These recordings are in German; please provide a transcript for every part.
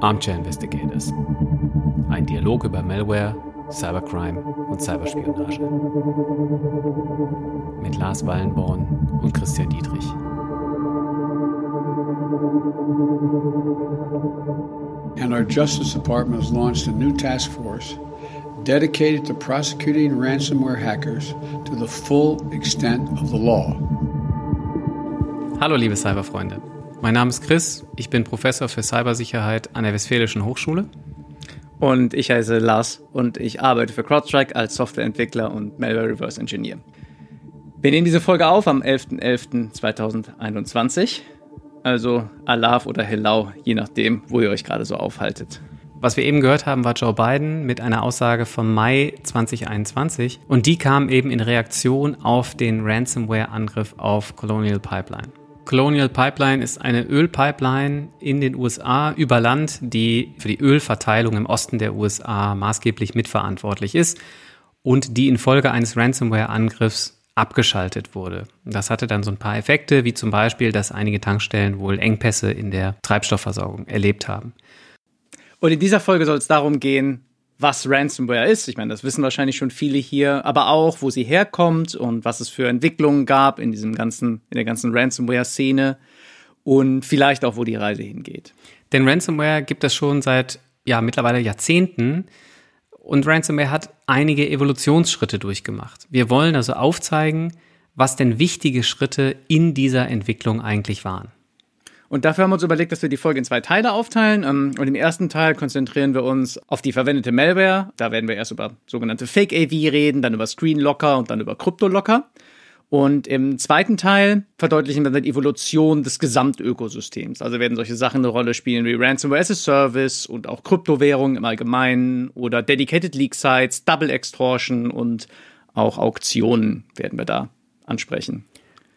Armchair Investigators. Ein Dialog über Malware, Cybercrime und Cyberspionage. Mit Lars Wallenborn und Christian Dietrich. And our Justice Department has launched a new task force dedicated to prosecuting ransomware hackers to the full extent of the law. Hallo liebe Cyberfreunde. Mein Name ist Chris, ich bin Professor für Cybersicherheit an der Westfälischen Hochschule. Und ich heiße Lars und ich arbeite für CrowdStrike als Softwareentwickler und Malware Reverse Engineer. Wir nehmen diese Folge auf am 11.11.2021. Also Alaf oder Hello, je nachdem, wo ihr euch gerade so aufhaltet. Was wir eben gehört haben, war Joe Biden mit einer Aussage vom Mai 2021 und die kam eben in Reaktion auf den Ransomware-Angriff auf Colonial Pipeline. Colonial Pipeline ist eine Ölpipeline in den USA über Land, die für die Ölverteilung im Osten der USA maßgeblich mitverantwortlich ist und die infolge eines Ransomware-Angriffs abgeschaltet wurde. Das hatte dann so ein paar Effekte, wie zum Beispiel, dass einige Tankstellen wohl Engpässe in der Treibstoffversorgung erlebt haben. Und in dieser Folge soll es darum gehen, was Ransomware ist. Ich meine, das wissen wahrscheinlich schon viele hier, aber auch, wo sie herkommt und was es für Entwicklungen gab in diesem ganzen, in der ganzen Ransomware-Szene und vielleicht auch, wo die Reise hingeht. Denn Ransomware gibt es schon seit ja mittlerweile Jahrzehnten und Ransomware hat einige Evolutionsschritte durchgemacht. Wir wollen also aufzeigen, was denn wichtige Schritte in dieser Entwicklung eigentlich waren. Und dafür haben wir uns überlegt, dass wir die Folge in zwei Teile aufteilen. Ähm, und im ersten Teil konzentrieren wir uns auf die verwendete Malware. Da werden wir erst über sogenannte Fake AV reden, dann über Screen Locker und dann über Crypto Locker. Und im zweiten Teil verdeutlichen wir dann die Evolution des Gesamtökosystems. Also werden solche Sachen eine Rolle spielen wie Ransomware as a Service und auch Kryptowährungen im Allgemeinen oder Dedicated Leak Sites, Double Extortion und auch Auktionen werden wir da ansprechen.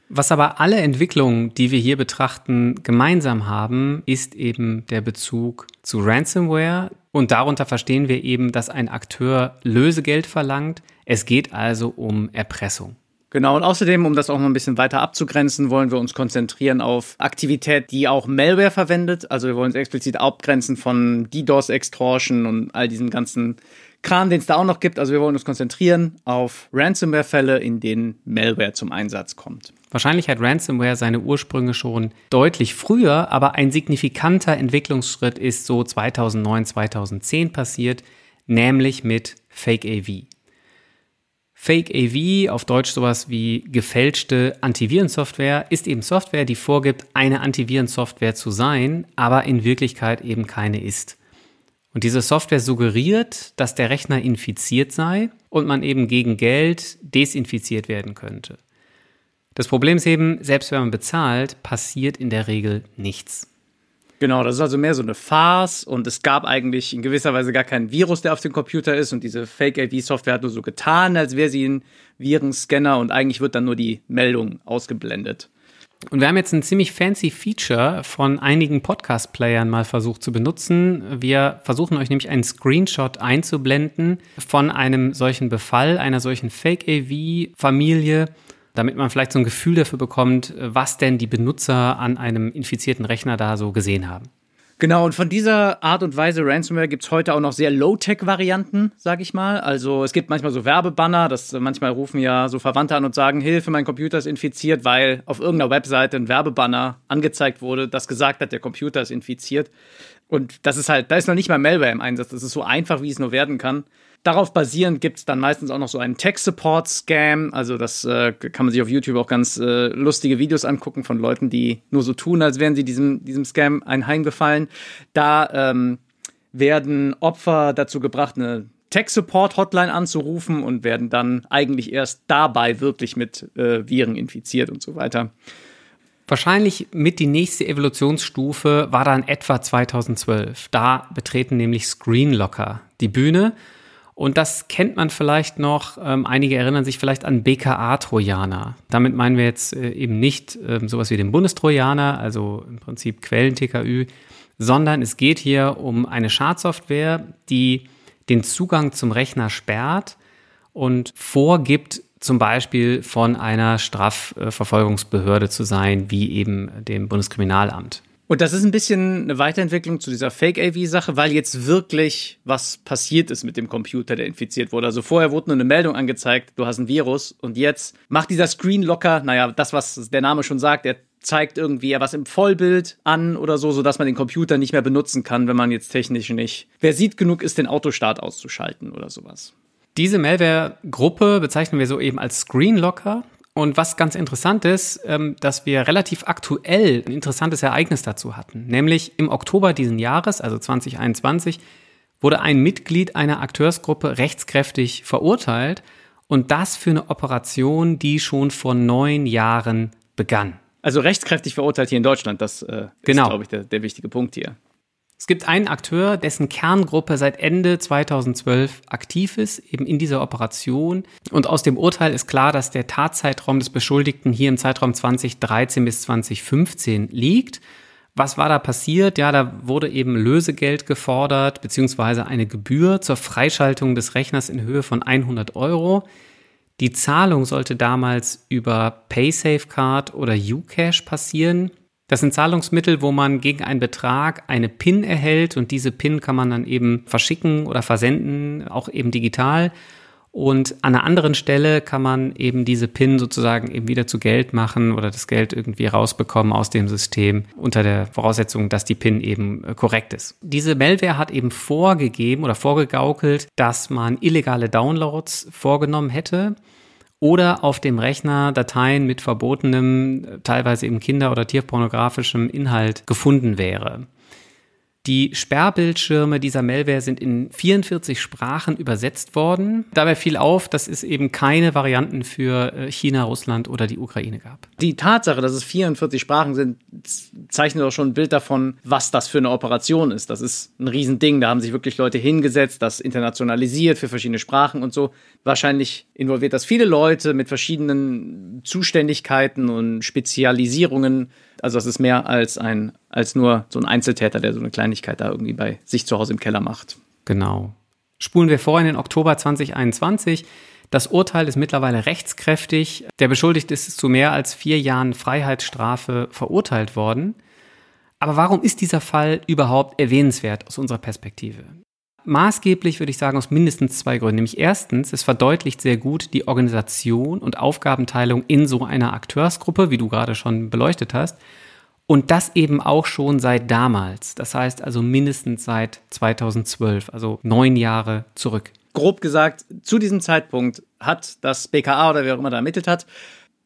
Was aber alle Entwicklungen, die wir hier betrachten, gemeinsam haben, ist eben der Bezug zu Ransomware. Und darunter verstehen wir eben, dass ein Akteur Lösegeld verlangt. Es geht also um Erpressung. Genau, und außerdem, um das auch noch ein bisschen weiter abzugrenzen, wollen wir uns konzentrieren auf Aktivität, die auch Malware verwendet. Also wir wollen uns explizit abgrenzen von DDoS-Extortion und all diesen ganzen Kram, den es da auch noch gibt. Also wir wollen uns konzentrieren auf Ransomware-Fälle, in denen Malware zum Einsatz kommt. Wahrscheinlich hat Ransomware seine Ursprünge schon deutlich früher, aber ein signifikanter Entwicklungsschritt ist so 2009, 2010 passiert, nämlich mit Fake AV. Fake AV, auf Deutsch sowas wie gefälschte Antivirensoftware, ist eben Software, die vorgibt, eine Antivirensoftware zu sein, aber in Wirklichkeit eben keine ist. Und diese Software suggeriert, dass der Rechner infiziert sei und man eben gegen Geld desinfiziert werden könnte. Das Problem ist eben, selbst wenn man bezahlt, passiert in der Regel nichts. Genau, das ist also mehr so eine Farce und es gab eigentlich in gewisser Weise gar keinen Virus, der auf dem Computer ist und diese Fake-AV-Software hat nur so getan, als wäre sie ein Virenscanner und eigentlich wird dann nur die Meldung ausgeblendet. Und wir haben jetzt ein ziemlich fancy Feature von einigen Podcast-Playern mal versucht zu benutzen. Wir versuchen euch nämlich einen Screenshot einzublenden von einem solchen Befall, einer solchen Fake-AV-Familie damit man vielleicht so ein Gefühl dafür bekommt, was denn die Benutzer an einem infizierten Rechner da so gesehen haben. Genau, und von dieser Art und Weise Ransomware gibt es heute auch noch sehr Low-Tech-Varianten, sag ich mal. Also es gibt manchmal so Werbebanner, das manchmal rufen ja so Verwandte an und sagen, Hilfe, mein Computer ist infiziert, weil auf irgendeiner Webseite ein Werbebanner angezeigt wurde, das gesagt hat, der Computer ist infiziert. Und das ist halt, da ist noch nicht mal Malware im Einsatz. Das ist so einfach, wie es nur werden kann. Darauf basierend gibt es dann meistens auch noch so einen Tech-Support-Scam. Also das äh, kann man sich auf YouTube auch ganz äh, lustige Videos angucken von Leuten, die nur so tun, als wären sie diesem, diesem Scam einheimgefallen. Da ähm, werden Opfer dazu gebracht, eine Tech-Support-Hotline anzurufen und werden dann eigentlich erst dabei wirklich mit äh, Viren infiziert und so weiter. Wahrscheinlich mit die nächste Evolutionsstufe war dann etwa 2012. Da betreten nämlich Screenlocker die Bühne und das kennt man vielleicht noch. Ähm, einige erinnern sich vielleicht an BKA-Trojaner. Damit meinen wir jetzt äh, eben nicht ähm, sowas wie den Bundestrojaner, also im Prinzip Quellen-TKÜ, sondern es geht hier um eine Schadsoftware, die den Zugang zum Rechner sperrt und vorgibt, zum Beispiel von einer Strafverfolgungsbehörde zu sein, wie eben dem Bundeskriminalamt. Und das ist ein bisschen eine Weiterentwicklung zu dieser Fake-AV-Sache, weil jetzt wirklich was passiert ist mit dem Computer, der infiziert wurde. Also vorher wurde nur eine Meldung angezeigt, du hast ein Virus und jetzt macht dieser Screen locker, naja, das, was der Name schon sagt, er zeigt irgendwie was im Vollbild an oder so, sodass man den Computer nicht mehr benutzen kann, wenn man jetzt technisch nicht wer sieht genug ist, den Autostart auszuschalten oder sowas. Diese Malware-Gruppe bezeichnen wir so eben als Screenlocker. Und was ganz interessant ist, ähm, dass wir relativ aktuell ein interessantes Ereignis dazu hatten. Nämlich im Oktober diesen Jahres, also 2021, wurde ein Mitglied einer Akteursgruppe rechtskräftig verurteilt. Und das für eine Operation, die schon vor neun Jahren begann. Also rechtskräftig verurteilt hier in Deutschland, das äh, genau. ist, glaube ich, der, der wichtige Punkt hier. Es gibt einen Akteur, dessen Kerngruppe seit Ende 2012 aktiv ist, eben in dieser Operation. Und aus dem Urteil ist klar, dass der Tatzeitraum des Beschuldigten hier im Zeitraum 2013 bis 2015 liegt. Was war da passiert? Ja, da wurde eben Lösegeld gefordert, beziehungsweise eine Gebühr zur Freischaltung des Rechners in Höhe von 100 Euro. Die Zahlung sollte damals über PaySafeCard oder Ucash passieren. Das sind Zahlungsmittel, wo man gegen einen Betrag eine PIN erhält und diese PIN kann man dann eben verschicken oder versenden, auch eben digital. Und an einer anderen Stelle kann man eben diese PIN sozusagen eben wieder zu Geld machen oder das Geld irgendwie rausbekommen aus dem System unter der Voraussetzung, dass die PIN eben äh, korrekt ist. Diese Malware hat eben vorgegeben oder vorgegaukelt, dass man illegale Downloads vorgenommen hätte oder auf dem Rechner Dateien mit verbotenem, teilweise eben kinder- oder tierpornografischem Inhalt gefunden wäre. Die Sperrbildschirme dieser Malware sind in 44 Sprachen übersetzt worden. Dabei fiel auf, dass es eben keine Varianten für äh, China, Russland oder die Ukraine gab. Die Tatsache, dass es 44 Sprachen sind, zeichnet doch schon ein Bild davon, was das für eine Operation ist. Das ist ein Riesending. Da haben sich wirklich Leute hingesetzt, das internationalisiert für verschiedene Sprachen und so. Wahrscheinlich involviert das viele Leute mit verschiedenen Zuständigkeiten und Spezialisierungen also das ist mehr als ein, als nur so ein Einzeltäter, der so eine Kleinigkeit da irgendwie bei sich zu Hause im Keller macht. Genau. Spulen wir vor in den Oktober 2021. Das Urteil ist mittlerweile rechtskräftig. Der Beschuldigte ist zu mehr als vier Jahren Freiheitsstrafe verurteilt worden. Aber warum ist dieser Fall überhaupt erwähnenswert aus unserer Perspektive? Maßgeblich würde ich sagen aus mindestens zwei Gründen. Nämlich erstens, es verdeutlicht sehr gut die Organisation und Aufgabenteilung in so einer Akteursgruppe, wie du gerade schon beleuchtet hast. Und das eben auch schon seit damals. Das heißt also mindestens seit 2012, also neun Jahre zurück. Grob gesagt, zu diesem Zeitpunkt hat das BKA oder wer auch immer da ermittelt hat,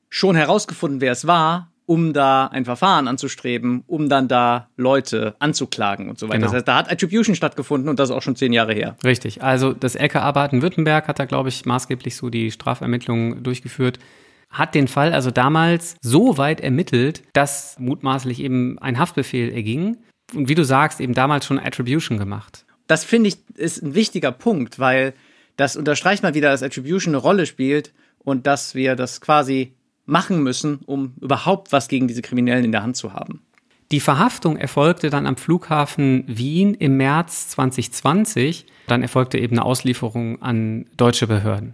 schon herausgefunden, wer es war um da ein Verfahren anzustreben, um dann da Leute anzuklagen und so weiter. Genau. Das heißt, da hat Attribution stattgefunden und das ist auch schon zehn Jahre her. Richtig. Also das LKA Baden-Württemberg hat da, glaube ich, maßgeblich so die Strafermittlungen durchgeführt hat den Fall also damals so weit ermittelt, dass mutmaßlich eben ein Haftbefehl erging und wie du sagst, eben damals schon Attribution gemacht. Das finde ich ist ein wichtiger Punkt, weil das unterstreicht mal wieder, dass Attribution eine Rolle spielt und dass wir das quasi machen müssen, um überhaupt was gegen diese Kriminellen in der Hand zu haben. Die Verhaftung erfolgte dann am Flughafen Wien im März 2020. Dann erfolgte eben eine Auslieferung an deutsche Behörden.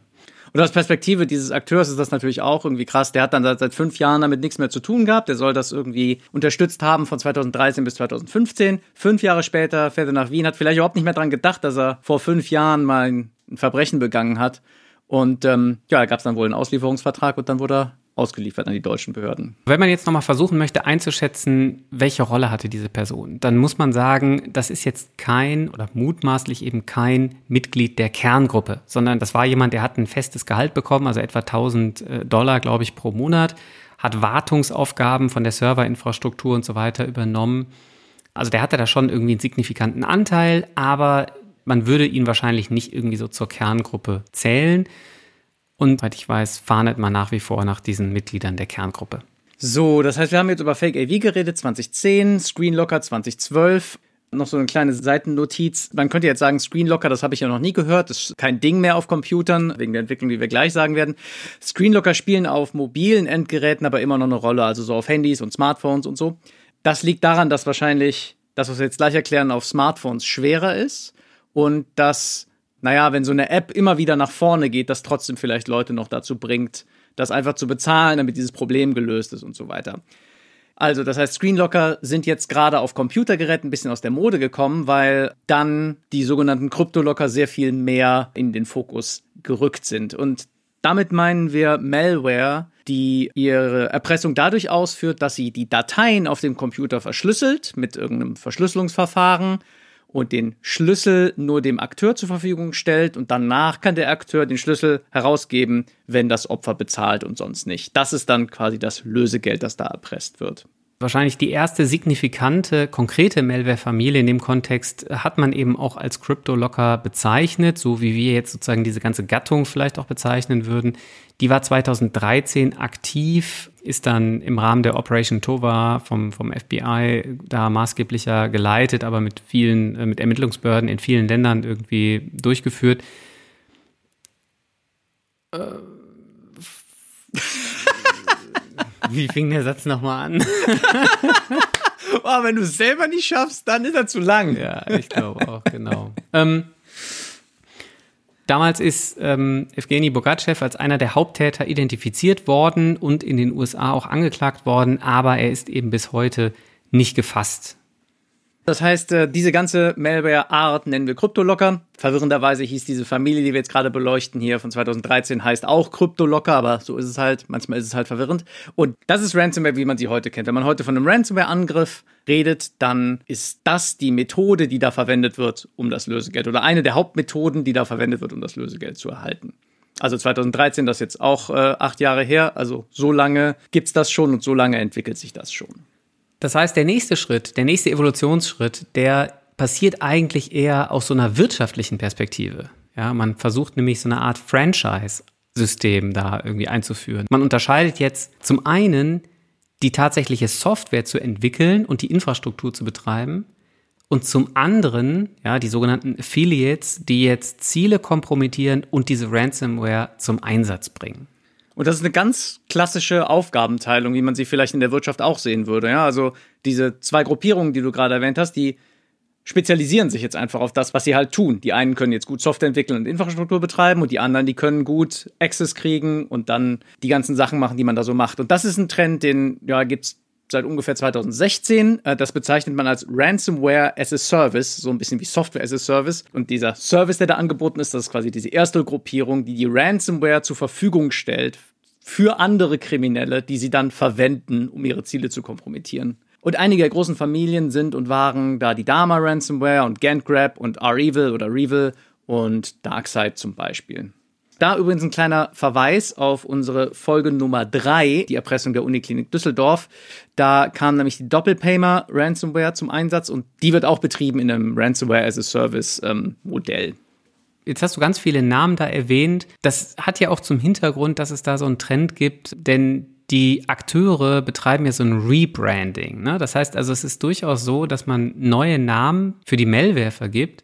Und aus Perspektive dieses Akteurs ist das natürlich auch irgendwie krass. Der hat dann seit fünf Jahren damit nichts mehr zu tun gehabt. Der soll das irgendwie unterstützt haben von 2013 bis 2015. Fünf Jahre später fährt er nach Wien, hat vielleicht überhaupt nicht mehr daran gedacht, dass er vor fünf Jahren mal ein Verbrechen begangen hat. Und ähm, ja, da gab es dann wohl einen Auslieferungsvertrag und dann wurde er ausgeliefert an die deutschen Behörden. Wenn man jetzt nochmal versuchen möchte einzuschätzen, welche Rolle hatte diese Person, dann muss man sagen, das ist jetzt kein oder mutmaßlich eben kein Mitglied der Kerngruppe, sondern das war jemand, der hat ein festes Gehalt bekommen, also etwa 1000 äh, Dollar, glaube ich, pro Monat, hat Wartungsaufgaben von der Serverinfrastruktur und so weiter übernommen. Also der hatte da schon irgendwie einen signifikanten Anteil, aber man würde ihn wahrscheinlich nicht irgendwie so zur Kerngruppe zählen. Und soweit ich weiß, fahndet man nach wie vor nach diesen Mitgliedern der Kerngruppe. So, das heißt, wir haben jetzt über Fake AV geredet, 2010, Screenlocker 2012. Noch so eine kleine Seitennotiz. Man könnte jetzt sagen, Screenlocker, das habe ich ja noch nie gehört. Das ist kein Ding mehr auf Computern, wegen der Entwicklung, die wir gleich sagen werden. Screenlocker spielen auf mobilen Endgeräten aber immer noch eine Rolle, also so auf Handys und Smartphones und so. Das liegt daran, dass wahrscheinlich das, was wir jetzt gleich erklären, auf Smartphones schwerer ist und dass naja, wenn so eine App immer wieder nach vorne geht, das trotzdem vielleicht Leute noch dazu bringt, das einfach zu bezahlen, damit dieses Problem gelöst ist und so weiter. Also, das heißt, Screenlocker sind jetzt gerade auf Computergeräten ein bisschen aus der Mode gekommen, weil dann die sogenannten Kryptolocker sehr viel mehr in den Fokus gerückt sind. Und damit meinen wir Malware, die ihre Erpressung dadurch ausführt, dass sie die Dateien auf dem Computer verschlüsselt mit irgendeinem Verschlüsselungsverfahren und den Schlüssel nur dem Akteur zur Verfügung stellt und danach kann der Akteur den Schlüssel herausgeben, wenn das Opfer bezahlt und sonst nicht. Das ist dann quasi das Lösegeld, das da erpresst wird. Wahrscheinlich die erste signifikante, konkrete Malware-Familie in dem Kontext hat man eben auch als Crypto-Locker bezeichnet, so wie wir jetzt sozusagen diese ganze Gattung vielleicht auch bezeichnen würden. Die war 2013 aktiv, ist dann im Rahmen der Operation Tova vom, vom FBI da maßgeblicher geleitet, aber mit vielen, äh, mit Ermittlungsbehörden in vielen Ländern irgendwie durchgeführt. Äh, wie fing der Satz nochmal an? oh, wenn du es selber nicht schaffst, dann ist er zu lang. Ja, ich glaube auch, genau. ähm, Damals ist ähm, Evgeny Bogatschew als einer der Haupttäter identifiziert worden und in den USA auch angeklagt worden, aber er ist eben bis heute nicht gefasst. Das heißt, äh, diese ganze Malware-Art nennen wir Kryptolocker. Verwirrenderweise hieß diese Familie, die wir jetzt gerade beleuchten, hier von 2013, heißt auch Kryptolocker, aber so ist es halt. Manchmal ist es halt verwirrend. Und das ist Ransomware, wie man sie heute kennt. Wenn man heute von einem Ransomware-Angriff redet, dann ist das die Methode, die da verwendet wird, um das Lösegeld oder eine der Hauptmethoden, die da verwendet wird, um das Lösegeld zu erhalten. Also 2013, das ist jetzt auch äh, acht Jahre her. Also so lange gibt's das schon und so lange entwickelt sich das schon. Das heißt, der nächste Schritt, der nächste Evolutionsschritt, der passiert eigentlich eher aus so einer wirtschaftlichen Perspektive. Ja, man versucht nämlich so eine Art Franchise-System da irgendwie einzuführen. Man unterscheidet jetzt zum einen die tatsächliche Software zu entwickeln und die Infrastruktur zu betreiben und zum anderen, ja, die sogenannten Affiliates, die jetzt Ziele kompromittieren und diese Ransomware zum Einsatz bringen. Und das ist eine ganz klassische Aufgabenteilung, wie man sie vielleicht in der Wirtschaft auch sehen würde. Ja, also diese zwei Gruppierungen, die du gerade erwähnt hast, die spezialisieren sich jetzt einfach auf das, was sie halt tun. Die einen können jetzt gut Software entwickeln und Infrastruktur betreiben und die anderen, die können gut Access kriegen und dann die ganzen Sachen machen, die man da so macht. Und das ist ein Trend, den ja gibt's seit ungefähr 2016. Äh, das bezeichnet man als Ransomware as a Service, so ein bisschen wie Software as a Service. Und dieser Service, der da angeboten ist, das ist quasi diese erste Gruppierung, die die Ransomware zur Verfügung stellt für andere Kriminelle, die sie dann verwenden, um ihre Ziele zu kompromittieren. Und einige der großen Familien sind und waren da die Dama Ransomware und GantGrab und R-Evil oder Revil und Darkseid zum Beispiel. Da übrigens ein kleiner Verweis auf unsere Folge Nummer 3, die Erpressung der Uniklinik Düsseldorf. Da kam nämlich die Doppelpaymer Ransomware zum Einsatz und die wird auch betrieben in einem Ransomware as a Service ähm, Modell. Jetzt hast du ganz viele Namen da erwähnt. Das hat ja auch zum Hintergrund, dass es da so einen Trend gibt, denn die Akteure betreiben ja so ein Rebranding. Ne? Das heißt also, es ist durchaus so, dass man neue Namen für die Malware vergibt,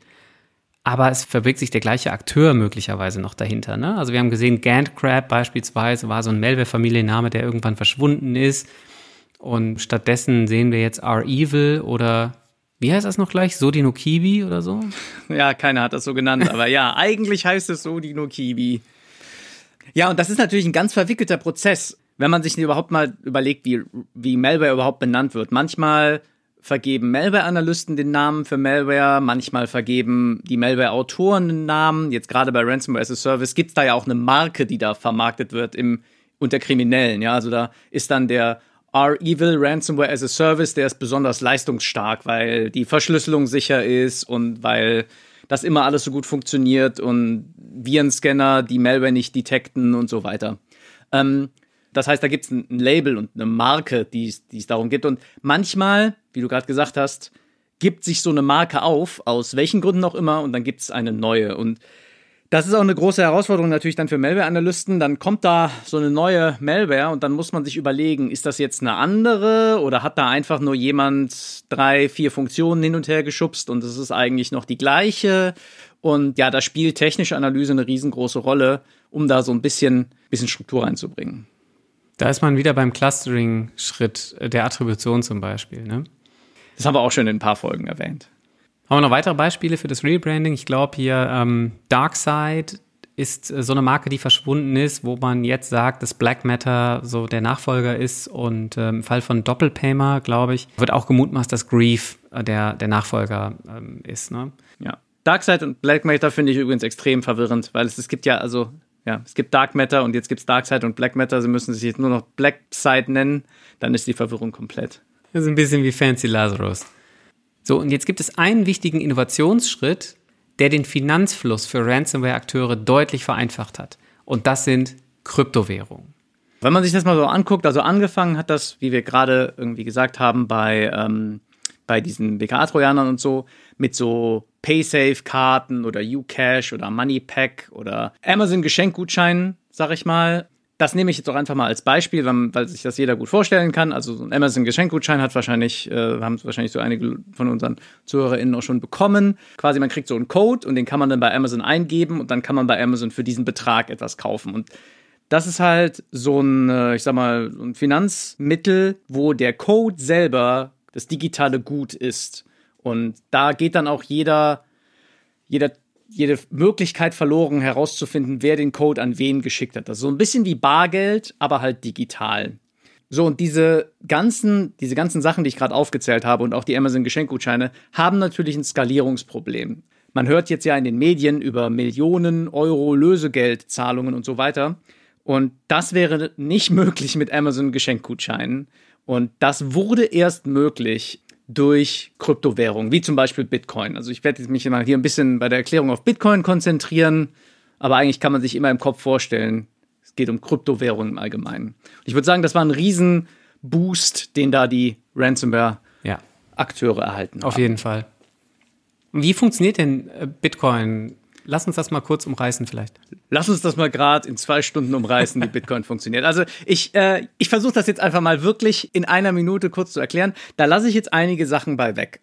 aber es verbirgt sich der gleiche Akteur möglicherweise noch dahinter. Ne? Also wir haben gesehen, Gantcrab beispielsweise war so ein Malware-Familienname, der irgendwann verschwunden ist. Und stattdessen sehen wir jetzt R-Evil oder wie heißt das noch gleich? Sodino Kibi oder so? Ja, keiner hat das so genannt, aber ja, eigentlich heißt es Sodino Kibi. Ja, und das ist natürlich ein ganz verwickelter Prozess, wenn man sich überhaupt mal überlegt, wie, wie Malware überhaupt benannt wird. Manchmal vergeben Malware-Analysten den Namen für Malware, manchmal vergeben die Malware-Autoren den Namen. Jetzt gerade bei Ransomware as a Service gibt es da ja auch eine Marke, die da vermarktet wird im, unter Kriminellen. Ja, also da ist dann der R-Evil Ransomware as a Service, der ist besonders leistungsstark, weil die Verschlüsselung sicher ist und weil das immer alles so gut funktioniert und Virenscanner die Malware nicht detekten und so weiter. Ähm, das heißt, da gibt es ein, Label und eine Marke, die es darum gibt. Und manchmal, wie du gerade gesagt hast, gibt sich so eine Marke auf, aus welchen Gründen auch immer, und dann gibt es eine neue. Und das ist auch eine große Herausforderung natürlich dann für Malware-Analysten. Dann kommt da so eine neue Malware und dann muss man sich überlegen, ist das jetzt eine andere oder hat da einfach nur jemand drei, vier Funktionen hin und her geschubst und es ist eigentlich noch die gleiche? Und ja, da spielt technische Analyse eine riesengroße Rolle, um da so ein bisschen, bisschen Struktur reinzubringen. Da ist man wieder beim Clustering-Schritt der Attribution zum Beispiel. Ne? Das haben wir auch schon in ein paar Folgen erwähnt. Haben wir noch weitere Beispiele für das Rebranding? Ich glaube hier ähm, Darkseid ist äh, so eine Marke, die verschwunden ist, wo man jetzt sagt, dass Black Matter so der Nachfolger ist und ähm, im Fall von Doppelpaymer, glaube ich, wird auch gemutmaßt, dass Grief äh, der, der Nachfolger ähm, ist. Ne? Ja. Darkseid und Black Matter finde ich übrigens extrem verwirrend, weil es, es gibt ja, also, ja, es gibt Dark Matter und jetzt gibt es Darkseid und Black Matter. Sie müssen sich jetzt nur noch Black Side nennen, dann ist die Verwirrung komplett. Das ist ein bisschen wie Fancy Lazarus. So, und jetzt gibt es einen wichtigen Innovationsschritt, der den Finanzfluss für Ransomware-Akteure deutlich vereinfacht hat. Und das sind Kryptowährungen. Wenn man sich das mal so anguckt, also angefangen hat das, wie wir gerade irgendwie gesagt haben, bei, ähm, bei diesen BKA-Trojanern und so, mit so Paysafe-Karten oder Ucash oder Moneypack oder Amazon-Geschenkgutscheinen, sag ich mal, das nehme ich jetzt auch einfach mal als Beispiel, weil, weil sich das jeder gut vorstellen kann. Also so ein Amazon-Geschenkgutschein hat wahrscheinlich, äh, haben wahrscheinlich so einige von unseren ZuhörerInnen auch schon bekommen. Quasi, man kriegt so einen Code und den kann man dann bei Amazon eingeben und dann kann man bei Amazon für diesen Betrag etwas kaufen. Und das ist halt so ein, äh, ich sag mal, ein Finanzmittel, wo der Code selber das digitale Gut ist. Und da geht dann auch jeder, jeder jede Möglichkeit verloren, herauszufinden, wer den Code an wen geschickt hat. Das ist so ein bisschen wie Bargeld, aber halt digital. So, und diese ganzen, diese ganzen Sachen, die ich gerade aufgezählt habe und auch die Amazon-Geschenkgutscheine, haben natürlich ein Skalierungsproblem. Man hört jetzt ja in den Medien über Millionen Euro Lösegeldzahlungen und so weiter. Und das wäre nicht möglich mit Amazon-Geschenkgutscheinen. Und das wurde erst möglich durch Kryptowährungen, wie zum Beispiel Bitcoin. Also ich werde mich mal hier ein bisschen bei der Erklärung auf Bitcoin konzentrieren, aber eigentlich kann man sich immer im Kopf vorstellen, es geht um Kryptowährungen im Allgemeinen. Ich würde sagen, das war ein Riesenboost, den da die Ransomware-Akteure ja. erhalten Auf haben. jeden Fall. Wie funktioniert denn äh, Bitcoin Lass uns das mal kurz umreißen vielleicht. Lass uns das mal gerade in zwei Stunden umreißen, wie Bitcoin funktioniert. Also ich, äh, ich versuche das jetzt einfach mal wirklich in einer Minute kurz zu erklären. Da lasse ich jetzt einige Sachen bei weg.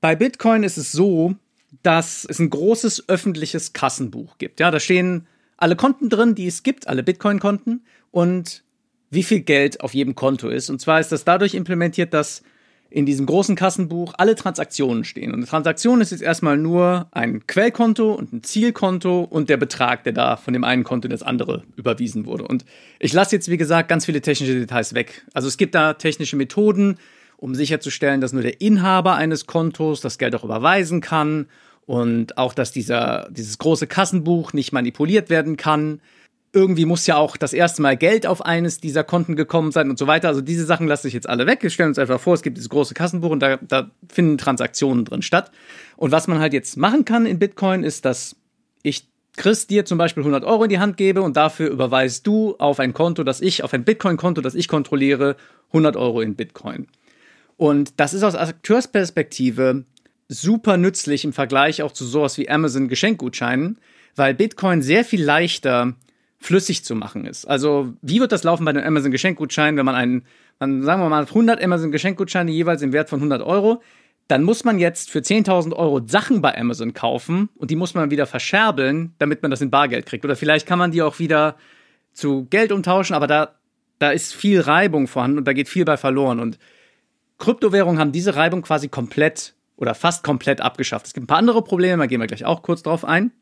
Bei Bitcoin ist es so, dass es ein großes öffentliches Kassenbuch gibt. Ja, da stehen alle Konten drin, die es gibt, alle Bitcoin-Konten und wie viel Geld auf jedem Konto ist. Und zwar ist das dadurch implementiert, dass in diesem großen Kassenbuch alle Transaktionen stehen. Und eine Transaktion ist jetzt erstmal nur ein Quellkonto und ein Zielkonto und der Betrag, der da von dem einen Konto in das andere überwiesen wurde. Und ich lasse jetzt, wie gesagt, ganz viele technische Details weg. Also es gibt da technische Methoden, um sicherzustellen, dass nur der Inhaber eines Kontos das Geld auch überweisen kann und auch, dass dieser, dieses große Kassenbuch nicht manipuliert werden kann irgendwie muss ja auch das erste Mal Geld auf eines dieser Konten gekommen sein und so weiter. Also diese Sachen lasse ich jetzt alle weg. Wir stellen uns einfach vor, es gibt dieses große Kassenbuch und da, da finden Transaktionen drin statt. Und was man halt jetzt machen kann in Bitcoin ist, dass ich Chris dir zum Beispiel 100 Euro in die Hand gebe und dafür überweist du auf ein Konto, das ich, auf ein Bitcoin-Konto, das ich kontrolliere, 100 Euro in Bitcoin. Und das ist aus Akteursperspektive super nützlich im Vergleich auch zu sowas wie Amazon Geschenkgutscheinen, weil Bitcoin sehr viel leichter flüssig zu machen ist. Also, wie wird das laufen bei den Amazon Geschenkgutscheinen, wenn man einen, man, sagen wir mal, 100 Amazon Geschenkgutscheine jeweils im Wert von 100 Euro, dann muss man jetzt für 10.000 Euro Sachen bei Amazon kaufen und die muss man wieder verscherbeln, damit man das in Bargeld kriegt. Oder vielleicht kann man die auch wieder zu Geld umtauschen, aber da, da ist viel Reibung vorhanden und da geht viel bei verloren. Und Kryptowährungen haben diese Reibung quasi komplett oder fast komplett abgeschafft. Es gibt ein paar andere Probleme, da gehen wir gleich auch kurz drauf ein.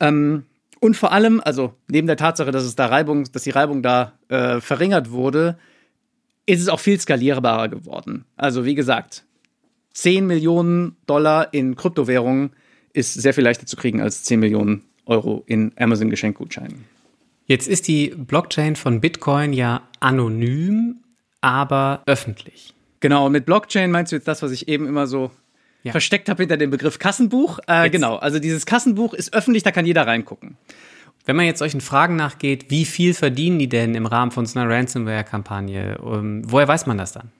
Ähm, und vor allem, also neben der Tatsache, dass es da Reibung, dass die Reibung da äh, verringert wurde, ist es auch viel skalierbarer geworden. Also wie gesagt, 10 Millionen Dollar in Kryptowährungen ist sehr viel leichter zu kriegen als 10 Millionen Euro in Amazon Geschenkgutscheinen. Jetzt ist die Blockchain von Bitcoin ja anonym, aber öffentlich. Genau, mit Blockchain meinst du jetzt das, was ich eben immer so ja. versteckt habe hinter dem Begriff Kassenbuch. Äh, genau, also dieses Kassenbuch ist öffentlich, da kann jeder reingucken. Wenn man jetzt solchen Fragen nachgeht, wie viel verdienen die denn im Rahmen von so einer Ransomware-Kampagne? Um, ähm, woher weiß man das dann?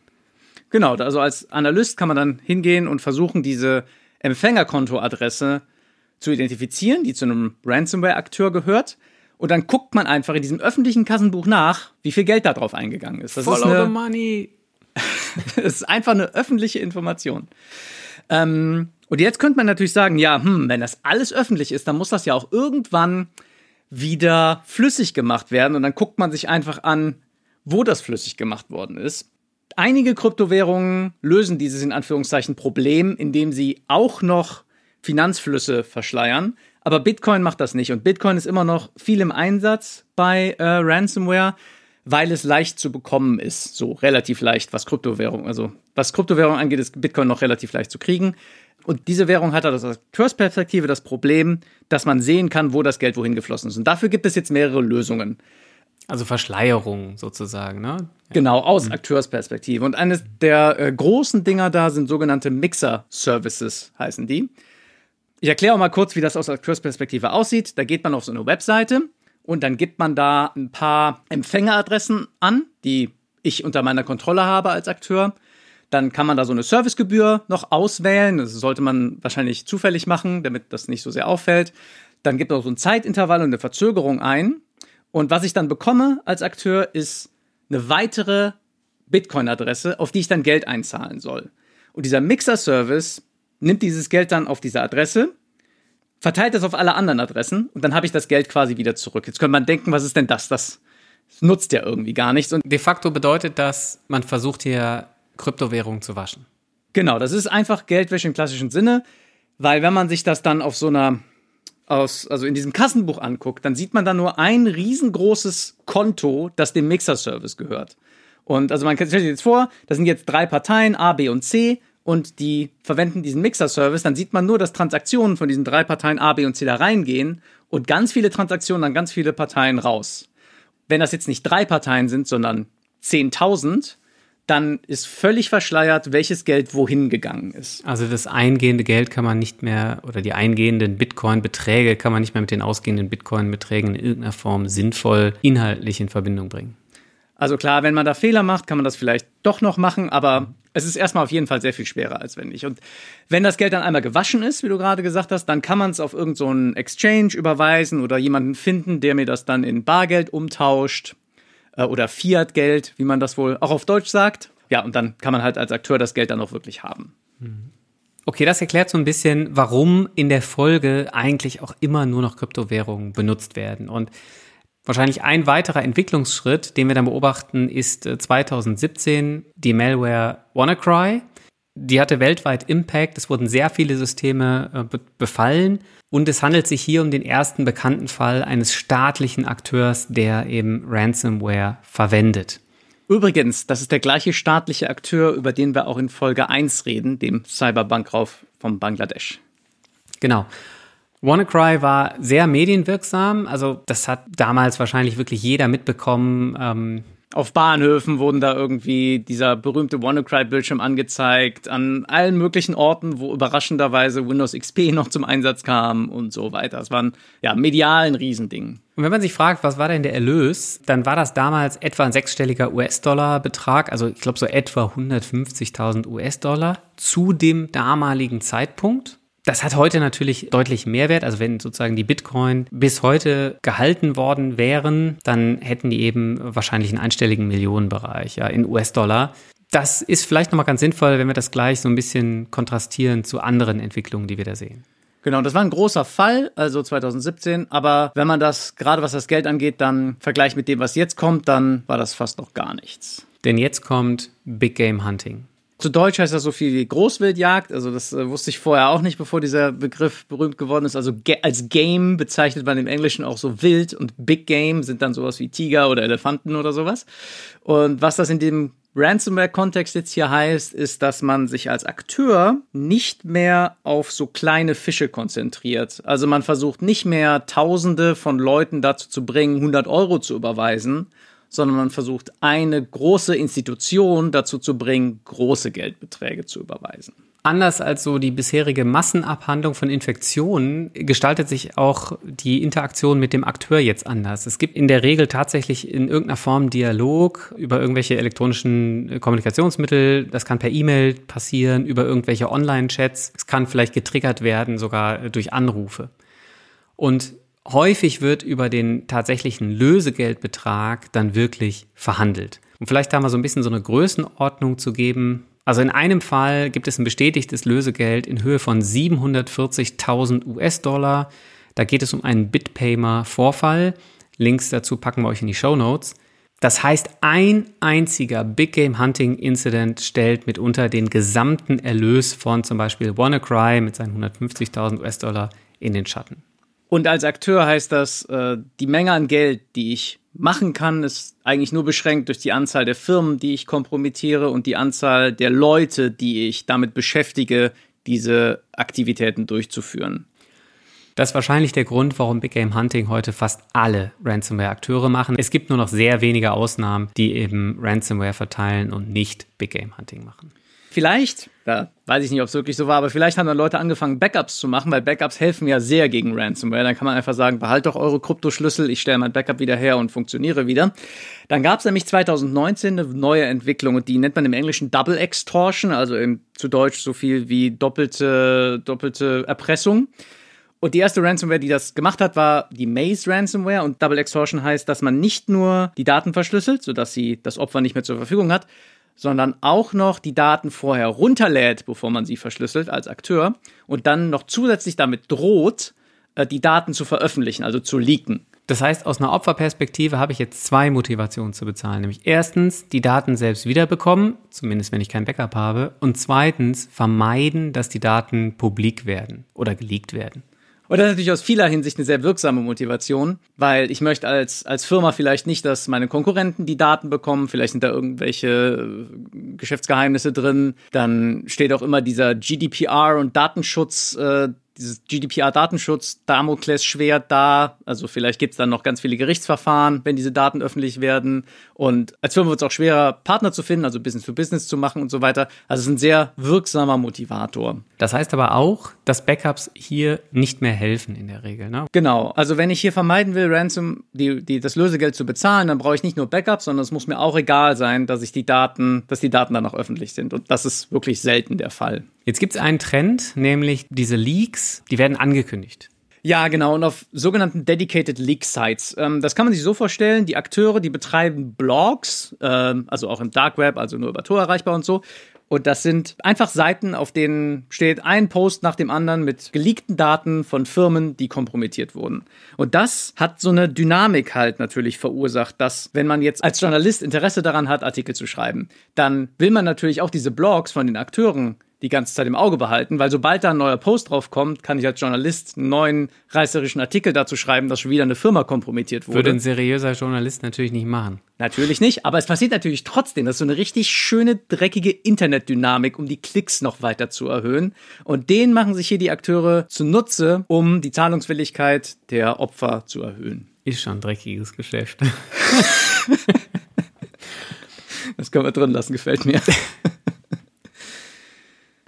Genau, also als Analyst kann man dann hingehen und versuchen, diese Empfängerkontoadresse zu identifizieren, die zu einem Ransomware-Akteur gehört. Und dann guckt man einfach in diesem öffentlichen Kassenbuch nach, wie viel Geld da drauf eingegangen ist. Das Follow ist eine, the money. das ist einfach eine öffentliche Information. Ähm, und jetzt könnte man natürlich sagen, ja, hm, wenn das alles öffentlich ist, dann muss das ja auch irgendwann wieder flüssig gemacht werden. Und dann guckt man sich einfach an, wo das flüssig gemacht worden ist. Einige Kryptowährungen lösen dieses in Anführungszeichen Problem, indem sie auch noch Finanzflüsse verschleiern. Aber Bitcoin macht das nicht. Und Bitcoin ist immer noch viel im Einsatz bei äh, Ransomware, weil es leicht zu bekommen ist. So relativ leicht, was Kryptowährung, also was Kryptowährung angeht, ist Bitcoin noch relativ leicht zu kriegen. Und diese Währung hat aus Akteursperspektive das Problem, dass man sehen kann, wo das Geld wohin geflossen ist. Und dafür gibt es jetzt mehrere Lösungen. Also Verschleierung sozusagen, ne? Genau, aus mhm. Akteursperspektive. Und eines der äh, großen Dinger da sind sogenannte Mixer-Services, heißen die. Ich erkläre auch mal kurz, wie das aus Akteursperspektive aussieht. Da geht man auf so eine Webseite und dann gibt man da ein paar Empfängeradressen an, die ich unter meiner Kontrolle habe als Akteur. Dann kann man da so eine Servicegebühr noch auswählen. Das sollte man wahrscheinlich zufällig machen, damit das nicht so sehr auffällt. Dann gibt man so ein Zeitintervall und eine Verzögerung ein. Und was ich dann bekomme als Akteur ist eine weitere Bitcoin-Adresse, auf die ich dann Geld einzahlen soll. Und dieser Mixer-Service nimmt dieses Geld dann auf diese Adresse, verteilt das auf alle anderen Adressen und dann habe ich das Geld quasi wieder zurück. Jetzt könnte man denken, was ist denn das? Das nutzt ja irgendwie gar nichts. Und De facto bedeutet das, man versucht hier Kryptowährungen zu waschen. Genau, das ist einfach Geldwäsche im klassischen Sinne, weil wenn man sich das dann auf so einer aus, also in diesem Kassenbuch anguckt, dann sieht man da nur ein riesengroßes Konto, das dem Mixer-Service gehört. Und also man stellt sich jetzt vor, da sind jetzt drei Parteien, A, B und C, und die verwenden diesen Mixer-Service, dann sieht man nur, dass Transaktionen von diesen drei Parteien A, B und C da reingehen und ganz viele Transaktionen an ganz viele Parteien raus. Wenn das jetzt nicht drei Parteien sind, sondern 10.000, dann ist völlig verschleiert, welches Geld wohin gegangen ist. Also das eingehende Geld kann man nicht mehr oder die eingehenden Bitcoin-Beträge kann man nicht mehr mit den ausgehenden Bitcoin-Beträgen in irgendeiner Form sinnvoll inhaltlich in Verbindung bringen. Also klar, wenn man da Fehler macht, kann man das vielleicht doch noch machen, aber es ist erstmal auf jeden Fall sehr viel schwerer, als wenn nicht. Und wenn das Geld dann einmal gewaschen ist, wie du gerade gesagt hast, dann kann man es auf irgendeinen so Exchange überweisen oder jemanden finden, der mir das dann in Bargeld umtauscht äh, oder Fiat-Geld, wie man das wohl auch auf Deutsch sagt. Ja, und dann kann man halt als Akteur das Geld dann auch wirklich haben. Okay, das erklärt so ein bisschen, warum in der Folge eigentlich auch immer nur noch Kryptowährungen benutzt werden. Und wahrscheinlich ein weiterer Entwicklungsschritt, den wir dann beobachten, ist 2017 äh, die Malware WannaCry. Die hatte weltweit Impact. Es wurden sehr viele Systeme äh, befallen. Und es handelt sich hier um den ersten bekannten Fall eines staatlichen Akteurs, der eben Ransomware verwendet. Übrigens, das ist der gleiche staatliche Akteur, über den wir auch in Folge 1 reden, dem Cyberbankrauf von Bangladesch. Genau. WannaCry war sehr medienwirksam. Also das hat damals wahrscheinlich wirklich jeder mitbekommen. Ähm, auf Bahnhöfen wurden da irgendwie dieser berühmte WannaCry-Bildschirm angezeigt, an allen möglichen Orten, wo überraschenderweise Windows XP noch zum Einsatz kam und so weiter. Es waren ja medial ein Riesending. Und wenn man sich fragt, was war denn der Erlös, dann war das damals etwa ein sechsstelliger US-Dollar-Betrag, also ich glaube so etwa 150.000 US-Dollar zu dem damaligen Zeitpunkt. Das hat heute natürlich deutlich mehr Wert. Also wenn sozusagen die Bitcoin bis heute gehalten worden wären, dann hätten die eben wahrscheinlich einen einstelligen Millionenbereich ja, in US-Dollar. Das ist vielleicht nochmal ganz sinnvoll, wenn wir das gleich so ein bisschen kontrastieren zu anderen Entwicklungen, die wir da sehen. Genau, das war ein großer Fall, also 2017. Aber wenn man das, gerade was das Geld angeht, dann vergleicht mit dem, was jetzt kommt, dann war das fast noch gar nichts. Denn jetzt kommt Big Game Hunting. Zu Deutsch heißt das so viel wie Großwildjagd. Also das äh, wusste ich vorher auch nicht, bevor dieser Begriff berühmt geworden ist. Also als Game bezeichnet man im Englischen auch so Wild und Big Game sind dann sowas wie Tiger oder Elefanten oder sowas. Und was das in dem Ransomware-Kontext jetzt hier heißt, ist, dass man sich als Akteur nicht mehr auf so kleine Fische konzentriert. Also man versucht nicht mehr Tausende von Leuten dazu zu bringen, 100 Euro zu überweisen, sondern man versucht eine große Institution dazu zu bringen, große Geldbeträge zu überweisen. Anders als so die bisherige Massenabhandlung von Infektionen gestaltet sich auch die Interaktion mit dem Akteur jetzt anders. Es gibt in der Regel tatsächlich in irgendeiner Form Dialog über irgendwelche elektronischen Kommunikationsmittel. Das kann per E-Mail passieren, über irgendwelche Online-Chats. Es kann vielleicht getriggert werden, sogar durch Anrufe. Und häufig wird über den tatsächlichen Lösegeldbetrag dann wirklich verhandelt. Und vielleicht da mal so ein bisschen so eine Größenordnung zu geben. Also in einem Fall gibt es ein bestätigtes Lösegeld in Höhe von 740.000 US-Dollar. Da geht es um einen Bitpaymer-Vorfall. Links dazu packen wir euch in die Show Notes. Das heißt, ein einziger Big Game Hunting Incident stellt mitunter den gesamten Erlös von zum Beispiel WannaCry mit seinen 150.000 US-Dollar in den Schatten. Und als Akteur heißt das, äh, die Menge an Geld, die ich machen kann, ist eigentlich nur beschränkt durch die Anzahl der Firmen, die ich kompromittiere und die Anzahl der Leute, die ich damit beschäftige, diese Aktivitäten durchzuführen. Das ist wahrscheinlich der Grund, warum Big Game Hunting heute fast alle Ransomware-Akteure machen. Es gibt nur noch sehr wenige Ausnahmen, die eben Ransomware verteilen und nicht Big Game Hunting machen. Vielleicht, da weiß ich nicht, ob es wirklich so war, aber vielleicht haben dann Leute angefangen, Backups zu machen, weil Backups helfen ja sehr gegen Ransomware. Dann kann man einfach sagen, behalt doch eure Kryptoschlüssel, ich stelle mein Backup wieder her und funktioniere wieder. Dann gab es nämlich 2019 eine neue Entwicklung und die nennt man im Englischen Double Extortion, also im, zu Deutsch so viel wie doppelte, doppelte Erpressung. Und die erste Ransomware, die das gemacht hat, war die Maze Ransomware. Und Double Extortion heißt, dass man nicht nur die Daten verschlüsselt, sodass sie das Opfer nicht mehr zur Verfügung hat, sondern auch noch die Daten vorher runterlädt, bevor man sie verschlüsselt als Akteur und dann noch zusätzlich damit droht, äh, die Daten zu veröffentlichen, also zu leaken. Das heißt, aus einer Opferperspektive habe ich jetzt zwei Motivationen zu bezahlen. Nämlich erstens, die Daten selbst wiederbekommen, zumindest wenn ich kein Backup habe. Und zweitens, vermeiden, dass die Daten publik werden oder geleakt werden. Und das ist natürlich aus vieler Hinsicht eine sehr wirksame Motivation, weil ich möchte als, als Firma vielleicht nicht, dass meine Konkurrenten die Daten bekommen. Vielleicht sind da irgendwelche äh, Geschäftsgeheimnisse drin. Dann steht auch immer dieser GDPR und Datenschutz äh, dieses GDPR-Datenschutz, Damoklesschwert da. Also vielleicht gibt es dann noch ganz viele Gerichtsverfahren, wenn diese Daten öffentlich werden. Und als Firma wird es auch schwerer, Partner zu finden, also Business to Business zu machen und so weiter. Also es ist ein sehr wirksamer Motivator. Das heißt aber auch, dass Backups hier nicht mehr helfen in der Regel. Ne? Genau. Also wenn ich hier vermeiden will, Ransom, die, die, das Lösegeld zu bezahlen, dann brauche ich nicht nur Backups, sondern es muss mir auch egal sein, dass ich die Daten, dass die Daten dann auch öffentlich sind. Und das ist wirklich selten der Fall. Jetzt gibt es einen Trend, nämlich diese Leaks, die werden angekündigt. Ja, genau, und auf sogenannten Dedicated Leak Sites. Ähm, das kann man sich so vorstellen, die Akteure, die betreiben Blogs, ähm, also auch im Dark Web, also nur über Tor erreichbar und so. Und das sind einfach Seiten, auf denen steht ein Post nach dem anderen mit geleakten Daten von Firmen, die kompromittiert wurden. Und das hat so eine Dynamik halt natürlich verursacht, dass wenn man jetzt als Journalist Interesse daran hat, Artikel zu schreiben, dann will man natürlich auch diese Blogs von den Akteuren die ganze Zeit im Auge behalten, weil sobald da ein neuer Post drauf kommt, kann ich als Journalist einen neuen reißerischen Artikel dazu schreiben, dass schon wieder eine Firma kompromittiert wurde. Würde ein seriöser Journalist natürlich nicht machen. Natürlich nicht, aber es passiert natürlich trotzdem. Das ist so eine richtig schöne, dreckige Internetdynamik, um die Klicks noch weiter zu erhöhen. Und den machen sich hier die Akteure zunutze, um die Zahlungswilligkeit der Opfer zu erhöhen. Ist schon ein dreckiges Geschäft. das können wir drin lassen, gefällt mir.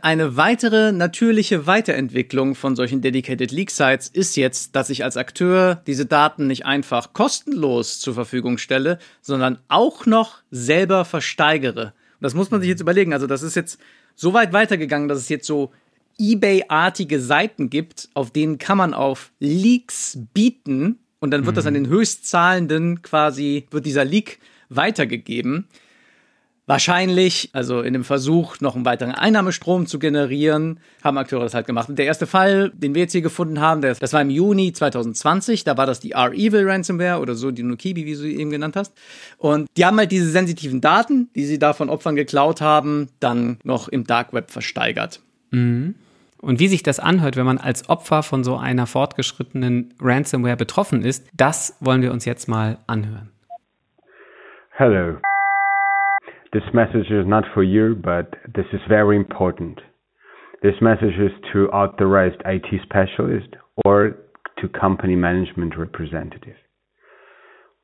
Eine weitere natürliche Weiterentwicklung von solchen Dedicated Leak Sites ist jetzt, dass ich als Akteur diese Daten nicht einfach kostenlos zur Verfügung stelle, sondern auch noch selber versteigere. Und das muss man sich jetzt überlegen. Also das ist jetzt so weit weitergegangen, dass es jetzt so eBay-artige Seiten gibt, auf denen kann man auf Leaks bieten und dann wird mhm. das an den Höchstzahlenden quasi, wird dieser Leak weitergegeben. Wahrscheinlich, also in dem Versuch, noch einen weiteren Einnahmestrom zu generieren, haben Akteure das halt gemacht. Und der erste Fall, den wir jetzt hier gefunden haben, das war im Juni 2020. Da war das die R-Evil Ransomware oder so, die Nukibi, wie du sie eben genannt hast. Und die haben halt diese sensitiven Daten, die sie da von Opfern geklaut haben, dann noch im Dark Web versteigert. Mhm. Und wie sich das anhört, wenn man als Opfer von so einer fortgeschrittenen Ransomware betroffen ist, das wollen wir uns jetzt mal anhören. Hello. This message is not for you, but this is very important. This message is to authorized IT specialist or to company management representative.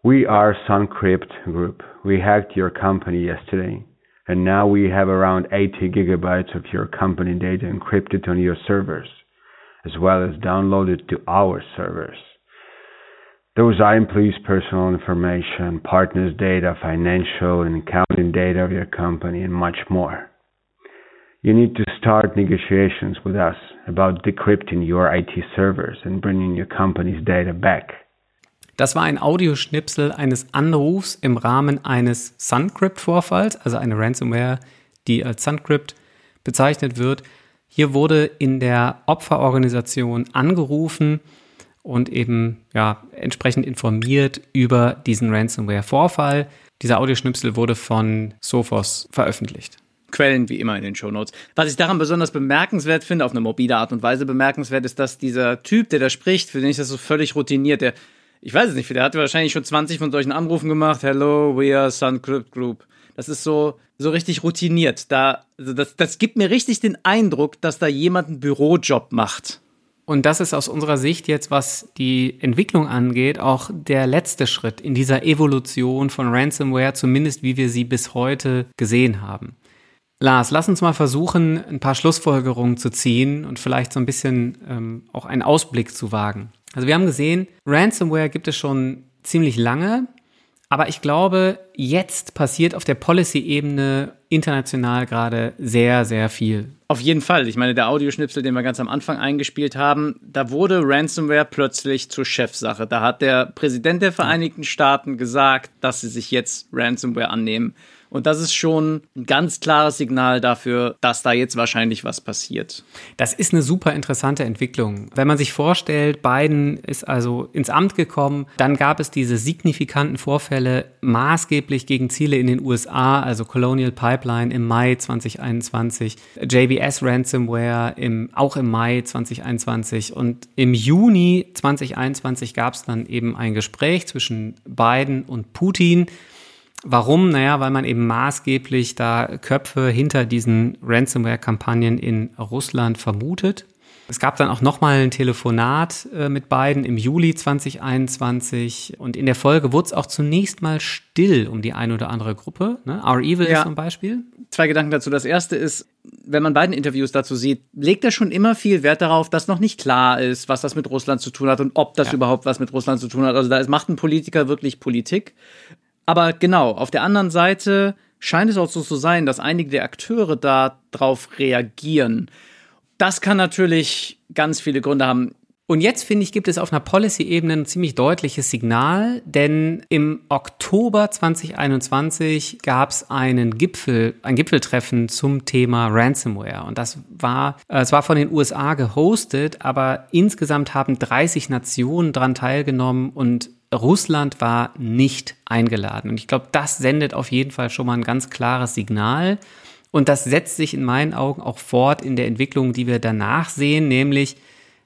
We are Suncrypt Group. We hacked your company yesterday, and now we have around 80 gigabytes of your company data encrypted on your servers, as well as downloaded to our servers. Those employees' personal information, partners' data, financial and accounting data of your company, and much more. You need to start negotiations with us about decrypting your IT servers and bringing your company's data back. Das war ein Audioschnipsel eines Anrufs im Rahmen eines Suncrypt-Vorfalls, also eine Ransomware, die als Suncrypt bezeichnet wird. Hier wurde in der Opferorganisation angerufen und eben ja entsprechend informiert über diesen Ransomware-Vorfall. Dieser Audioschnipsel wurde von Sophos veröffentlicht. Quellen wie immer in den Shownotes. Was ich daran besonders bemerkenswert finde, auf eine mobile Art und Weise bemerkenswert, ist, dass dieser Typ, der da spricht, für den ich das so völlig routiniert, der, ich weiß es nicht, der hat wahrscheinlich schon 20 von solchen Anrufen gemacht. Hello, we are Suncrypt Group. Das ist so, so richtig routiniert. Da, also das, das gibt mir richtig den Eindruck, dass da jemand einen Bürojob macht. Und das ist aus unserer Sicht jetzt, was die Entwicklung angeht, auch der letzte Schritt in dieser Evolution von Ransomware, zumindest wie wir sie bis heute gesehen haben. Lars, lass uns mal versuchen, ein paar Schlussfolgerungen zu ziehen und vielleicht so ein bisschen ähm, auch einen Ausblick zu wagen. Also wir haben gesehen, Ransomware gibt es schon ziemlich lange, aber ich glaube, jetzt passiert auf der Policy-Ebene international gerade sehr, sehr viel. Auf jeden Fall. Ich meine, der Audioschnipsel, den wir ganz am Anfang eingespielt haben, da wurde Ransomware plötzlich zur Chefsache. Da hat der Präsident der Vereinigten Staaten gesagt, dass sie sich jetzt Ransomware annehmen. Und das ist schon ein ganz klares Signal dafür, dass da jetzt wahrscheinlich was passiert. Das ist eine super interessante Entwicklung. Wenn man sich vorstellt, Biden ist also ins Amt gekommen, dann gab es diese signifikanten Vorfälle maßgeblich gegen Ziele in den USA, also Colonial Pipeline im Mai 2021, JBS Ransomware im, auch im Mai 2021 und im Juni 2021 gab es dann eben ein Gespräch zwischen Biden und Putin Warum? Naja, weil man eben maßgeblich da Köpfe hinter diesen Ransomware-Kampagnen in Russland vermutet. Es gab dann auch nochmal ein Telefonat äh, mit beiden im Juli 2021 und in der Folge wurde es auch zunächst mal still um die eine oder andere Gruppe. Ne? Our Evil ja. zum Beispiel. Zwei Gedanken dazu. Das erste ist, wenn man beiden Interviews dazu sieht, legt er schon immer viel Wert darauf, dass noch nicht klar ist, was das mit Russland zu tun hat und ob das ja. überhaupt was mit Russland zu tun hat. Also da macht ein Politiker wirklich Politik. Aber genau, auf der anderen Seite scheint es auch so zu sein, dass einige der Akteure da drauf reagieren. Das kann natürlich ganz viele Gründe haben. Und jetzt finde ich, gibt es auf einer Policy-Ebene ein ziemlich deutliches Signal, denn im Oktober 2021 gab es einen Gipfel, ein Gipfeltreffen zum Thema Ransomware. Und das war, äh, es war von den USA gehostet, aber insgesamt haben 30 Nationen daran teilgenommen und Russland war nicht eingeladen. Und ich glaube, das sendet auf jeden Fall schon mal ein ganz klares Signal. Und das setzt sich in meinen Augen auch fort in der Entwicklung, die wir danach sehen, nämlich,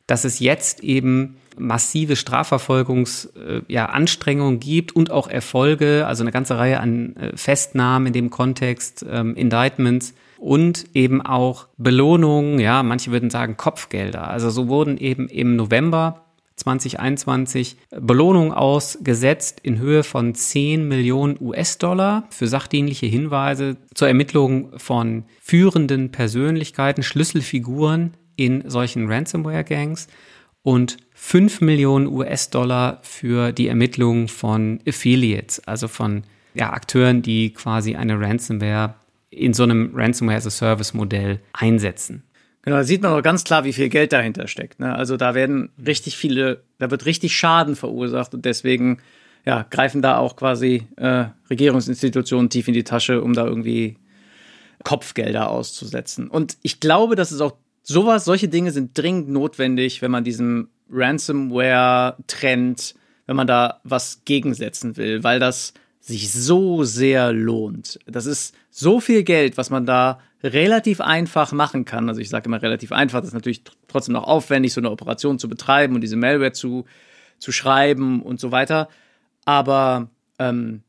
dass es jetzt eben massive Strafverfolgungsanstrengungen äh, ja, gibt und auch Erfolge, also eine ganze Reihe an äh, Festnahmen in dem Kontext, ähm, Indictments und eben auch Belohnungen, ja, manche würden sagen Kopfgelder. Also so wurden eben im November 2021 Belohnung ausgesetzt in Höhe von 10 Millionen US-Dollar für sachdienliche Hinweise zur Ermittlung von führenden Persönlichkeiten, Schlüsselfiguren in solchen Ransomware-Gangs und 5 Millionen US-Dollar für die Ermittlung von Affiliates, also von ja, Akteuren, die quasi eine Ransomware in so einem Ransomware-as-a-Service-Modell einsetzen. Genau, da sieht man auch ganz klar, wie viel Geld dahinter steckt. Ne? Also da werden richtig viele, da wird richtig Schaden verursacht und deswegen ja, greifen da auch quasi äh, Regierungsinstitutionen tief in die Tasche, um da irgendwie Kopfgelder auszusetzen. Und ich glaube, dass es auch sowas, solche Dinge sind dringend notwendig, wenn man diesem Ransomware-Trend, wenn man da was gegensetzen will, weil das sich so sehr lohnt. Das ist so viel Geld, was man da relativ einfach machen kann. Also ich sage immer relativ einfach, das ist natürlich trotzdem noch aufwendig, so eine Operation zu betreiben und diese Malware zu, zu schreiben und so weiter. Aber ähm,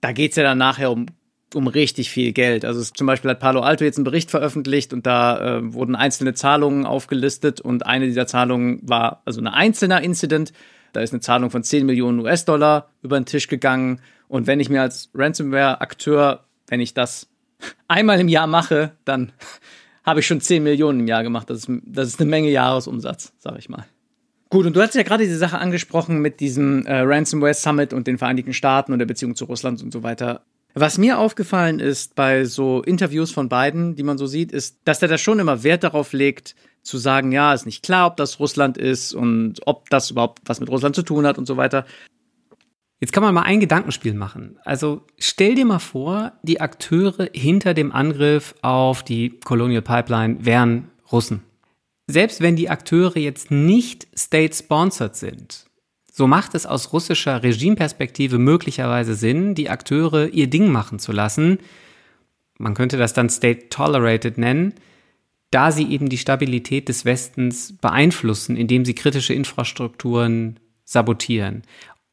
da geht's ja dann nachher um, um richtig viel Geld. Also zum Beispiel hat Palo Alto jetzt einen Bericht veröffentlicht und da äh, wurden einzelne Zahlungen aufgelistet und eine dieser Zahlungen war also ein einzelner Incident. Da ist eine Zahlung von 10 Millionen US-Dollar über den Tisch gegangen. Und wenn ich mir als Ransomware-Akteur, wenn ich das einmal im Jahr mache, dann habe ich schon 10 Millionen im Jahr gemacht. Das ist, das ist eine Menge Jahresumsatz, sage ich mal. Gut, und du hast ja gerade diese Sache angesprochen mit diesem äh, Ransomware Summit und den Vereinigten Staaten und der Beziehung zu Russland und so weiter. Was mir aufgefallen ist bei so Interviews von beiden, die man so sieht, ist, dass der da schon immer Wert darauf legt, zu sagen, ja, ist nicht klar, ob das Russland ist und ob das überhaupt was mit Russland zu tun hat und so weiter. Jetzt kann man mal ein Gedankenspiel machen. Also stell dir mal vor, die Akteure hinter dem Angriff auf die Colonial Pipeline wären Russen. Selbst wenn die Akteure jetzt nicht state-sponsored sind, So macht es aus russischer Regimeperspektive möglicherweise Sinn, die Akteure ihr Ding machen zu lassen. Man könnte das dann State Tolerated nennen, da sie eben die Stabilität des Westens beeinflussen, indem sie kritische Infrastrukturen sabotieren.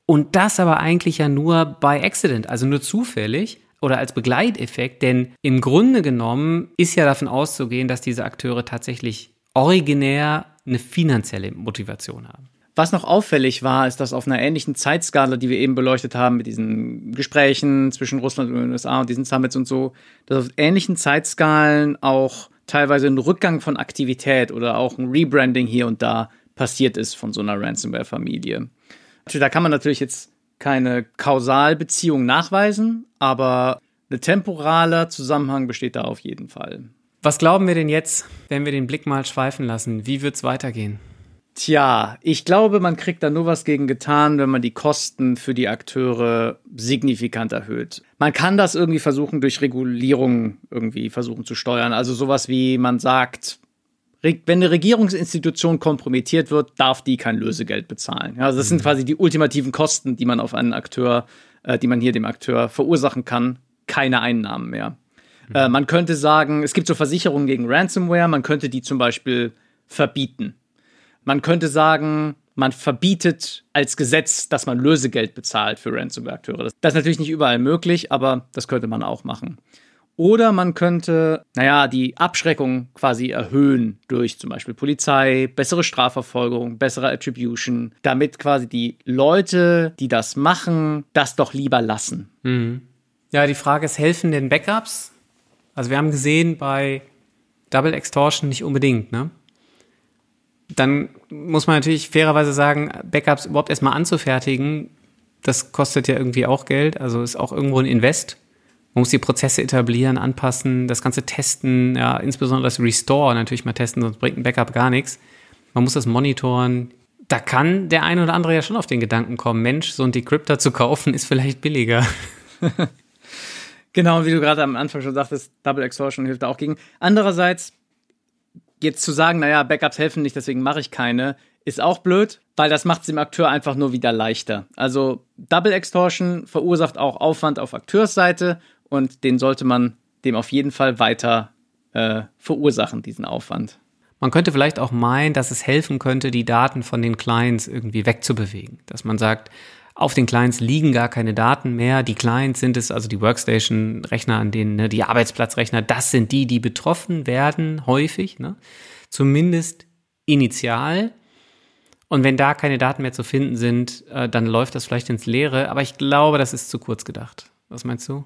Und das aber eigentlich ja nur bei Accident, also nur zufällig oder als Begleiteffekt, denn im Grunde genommen ist ja davon auszugehen, dass diese Akteure tatsächlich originär eine finanzielle Motivation haben. Was noch auffällig war, ist, dass auf einer ähnlichen Zeitskala, die wir eben beleuchtet haben, mit diesen Gesprächen zwischen Russland und den USA und diesen Summits und so, dass auf ähnlichen Zeitskalen auch teilweise ein Rückgang von Aktivität oder auch ein Rebranding hier und da passiert ist von so einer Ransomware-Familie. Da kann man natürlich jetzt keine Kausalbeziehung nachweisen, aber ein temporaler Zusammenhang besteht da auf jeden Fall. Was glauben wir denn jetzt, wenn wir den Blick mal schweifen lassen? Wie wird es weitergehen? Tja, ich glaube, man kriegt da nur was gegen getan, wenn man die Kosten für die Akteure signifikant erhöht. Man kann das irgendwie versuchen, durch Regulierung irgendwie versuchen zu steuern. Also sowas wie man sagt, wenn eine Regierungsinstitution kompromittiert wird, darf die kein Lösegeld bezahlen. Ja, also das sind mhm. quasi die ultimativen Kosten, die man auf einen Akteur, äh, die man hier dem Akteur verursachen kann. Keine Einnahmen mehr. Mhm. Äh, man könnte sagen, es gibt so Versicherungen gegen Ransomware, man könnte die zum Beispiel verbieten. Man könnte sagen, man verbietet als Gesetz, dass man Lösegeld bezahlt für Ransomware-Akteure. Das ist natürlich nicht überall möglich, aber das könnte man auch machen. Oder man könnte, naja, die Abschreckung quasi erhöhen durch zum Beispiel Polizei, bessere Strafverfolgung, bessere Attribution, damit quasi die Leute, die das machen, das doch lieber lassen. Mhm. Ja, die Frage ist, helfen denn Backups? Also wir haben gesehen, bei Double Extortion nicht unbedingt, ne? dann muss man natürlich fairerweise sagen, Backups überhaupt erstmal anzufertigen, das kostet ja irgendwie auch Geld, also ist auch irgendwo ein Invest. Man muss die Prozesse etablieren, anpassen, das Ganze testen, ja, insbesondere das Restore natürlich mal testen, sonst bringt ein Backup gar nichts. Man muss das monitoren. Da kann der eine oder andere ja schon auf den Gedanken kommen, Mensch, so ein Decryptor zu kaufen ist vielleicht billiger. genau, wie du gerade am Anfang schon sagtest, Double Extortion hilft da auch gegen. Andererseits, jetzt zu sagen, naja, Backups helfen nicht, deswegen mache ich keine, ist auch blöd, weil das macht es dem Akteur einfach nur wieder leichter. Also Double Extortion verursacht auch Aufwand auf Akteursseite und den sollte man dem auf jeden Fall weiter äh, verursachen, diesen Aufwand. Man könnte vielleicht auch meinen, dass es helfen könnte, die Daten von den Clients irgendwie wegzubewegen. Dass man sagt, auf den Clients liegen gar keine Daten mehr. Die Clients sind es, also die Workstation-Rechner, an denen, ne, die Arbeitsplatzrechner, das sind die, die betroffen werden, häufig, ne? Zumindest initial. Und wenn da keine Daten mehr zu finden sind, äh, dann läuft das vielleicht ins Leere. Aber ich glaube, das ist zu kurz gedacht. Was meinst du?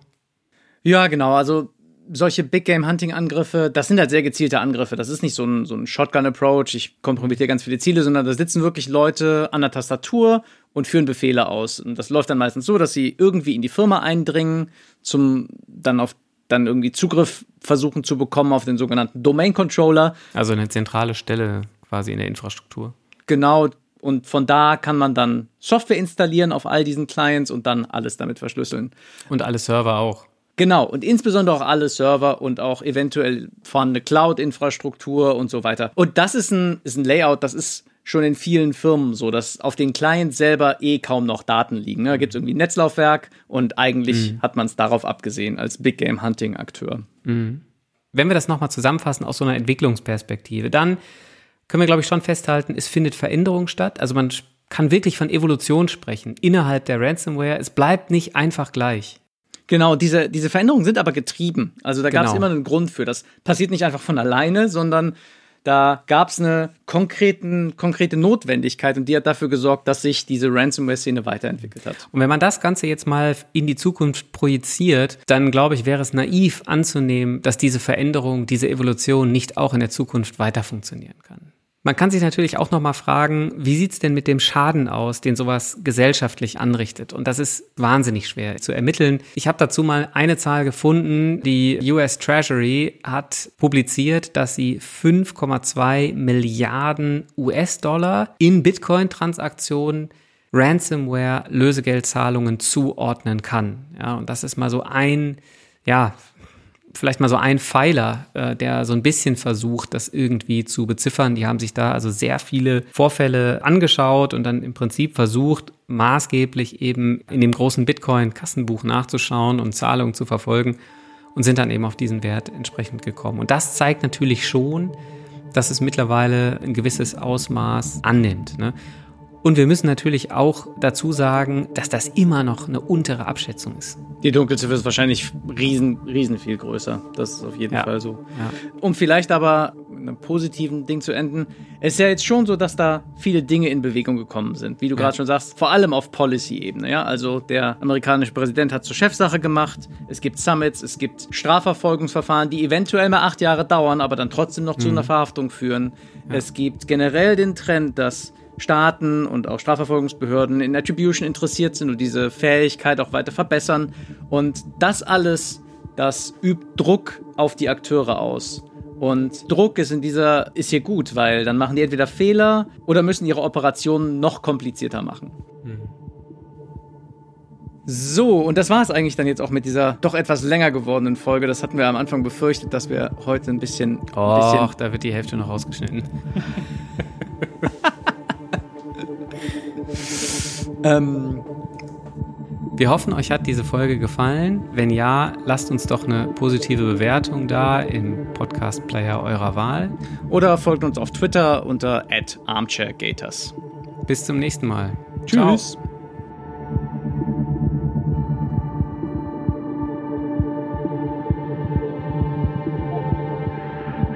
Ja, genau. Also solche Big Game Hunting Angriffe, das sind halt sehr gezielte Angriffe. Das ist nicht so ein, so ein Shotgun Approach, ich kompromittiere ganz viele Ziele, sondern da sitzen wirklich Leute an der Tastatur und führen Befehle aus. Und das läuft dann meistens so, dass sie irgendwie in die Firma eindringen, zum dann auf dann irgendwie Zugriff versuchen zu bekommen auf den sogenannten Domain Controller. Also eine zentrale Stelle quasi in der Infrastruktur. Genau. Und von da kann man dann Software installieren auf all diesen Clients und dann alles damit verschlüsseln. Und alle Server auch. Genau, und insbesondere auch alle Server und auch eventuell vorhandene Cloud-Infrastruktur und so weiter. Und das ist ein, ist ein Layout, das ist schon in vielen Firmen so, dass auf den Client selber eh kaum noch Daten liegen. Ne? Da gibt es irgendwie ein Netzlaufwerk und eigentlich mhm. hat man es darauf abgesehen als Big Game Hunting Akteur. Mhm. Wenn wir das nochmal zusammenfassen aus so einer Entwicklungsperspektive, dann können wir, glaube ich, schon festhalten, es findet Veränderung statt. Also man kann wirklich von Evolution sprechen innerhalb der Ransomware. Es bleibt nicht einfach gleich. Genau, diese, diese Veränderungen sind aber getrieben. Also da gab es genau. immer einen Grund für. Das passiert nicht einfach von alleine, sondern da gab es eine konkreten, konkrete Notwendigkeit und die hat dafür gesorgt, dass sich diese Ransomware-Szene weiterentwickelt hat. Und wenn man das Ganze jetzt mal in die Zukunft projiziert, dann glaube ich, wäre es naiv anzunehmen, dass diese Veränderung, diese Evolution nicht auch in der Zukunft weiter funktionieren kann. Man kann sich natürlich auch noch mal fragen, wie sieht's denn mit dem Schaden aus, den sowas gesellschaftlich anrichtet? Und das ist wahnsinnig schwer zu ermitteln. Ich habe dazu mal eine Zahl gefunden. Die US Treasury hat publiziert, dass sie 5,2 Milliarden US-Dollar in Bitcoin-Transaktionen Ransomware-Lösegeldzahlungen zuordnen kann. Ja, und das ist mal so ein, ja, vielleicht mal so ein Pfeiler, äh, der so ein bisschen versucht, das irgendwie zu beziffern. Die haben sich da also sehr viele Vorfälle angeschaut und dann im Prinzip versucht, maßgeblich eben in dem großen Bitcoin-Kassenbuch nachzuschauen und Zahlungen zu verfolgen und sind dann eben auf diesen Wert entsprechend gekommen. Und das zeigt natürlich schon, dass es mittlerweile ein gewisses Ausmaß annimmt. Ne? Und wir müssen natürlich auch dazu sagen, dass das immer noch eine untere Abschätzung ist. Die Dunkelziffer ist wahrscheinlich riesen, riesen viel größer. Das ist auf jeden Ja. Fall so. Ja. Um vielleicht aber mit einem positiven Ding zu enden. Es ist ja jetzt schon so, dass da viele Dinge in Bewegung gekommen sind. Wie du Ja. gerade schon sagst, vor allem auf Policy-Ebene. Ja? Also der amerikanische Präsident hat zur Chefsache gemacht. Es gibt Summits, es gibt Strafverfolgungsverfahren, die eventuell mal acht Jahre dauern, aber dann trotzdem noch zu einer Verhaftung führen. Es gibt generell den Trend, dass Staaten und auch Strafverfolgungsbehörden in Attribution interessiert sind und diese Fähigkeit auch weiter verbessern. Und das alles, das übt Druck auf die Akteure aus. Und Druck ist in dieser, ist hier gut, weil dann machen die entweder Fehler oder müssen ihre Operationen noch komplizierter machen. So, und das war es eigentlich dann jetzt auch mit dieser doch etwas länger gewordenen Folge. Das hatten wir am Anfang befürchtet, dass wir heute ein bisschen, ein bisschen da wird die Hälfte noch rausgeschnitten. ähm, Wir hoffen, euch hat diese Folge gefallen. Wenn ja, lasst uns doch eine positive Bewertung da im Podcast-Player eurer Wahl. oder folgt uns auf Twitter unter armchairgators. Bis zum nächsten Mal. Tschüss.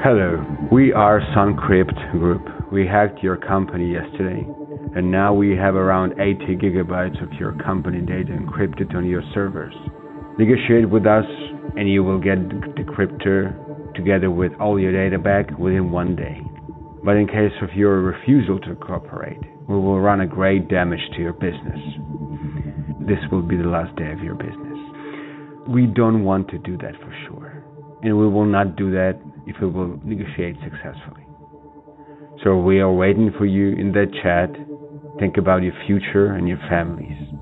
Hello, we are Suncrypt Group. We hacked your company yesterday, and now we have around 80 gigabytes of your company data encrypted on your servers. Negotiate with us, and you will get the decryptor together with all your data back within one day. But in case of your refusal to cooperate, we will run a great damage to your business. This will be the last day of your business. We don't want to do that for sure. And we will not do that if we will negotiate successfully. So we are waiting for you in that chat. Think about your future and your families.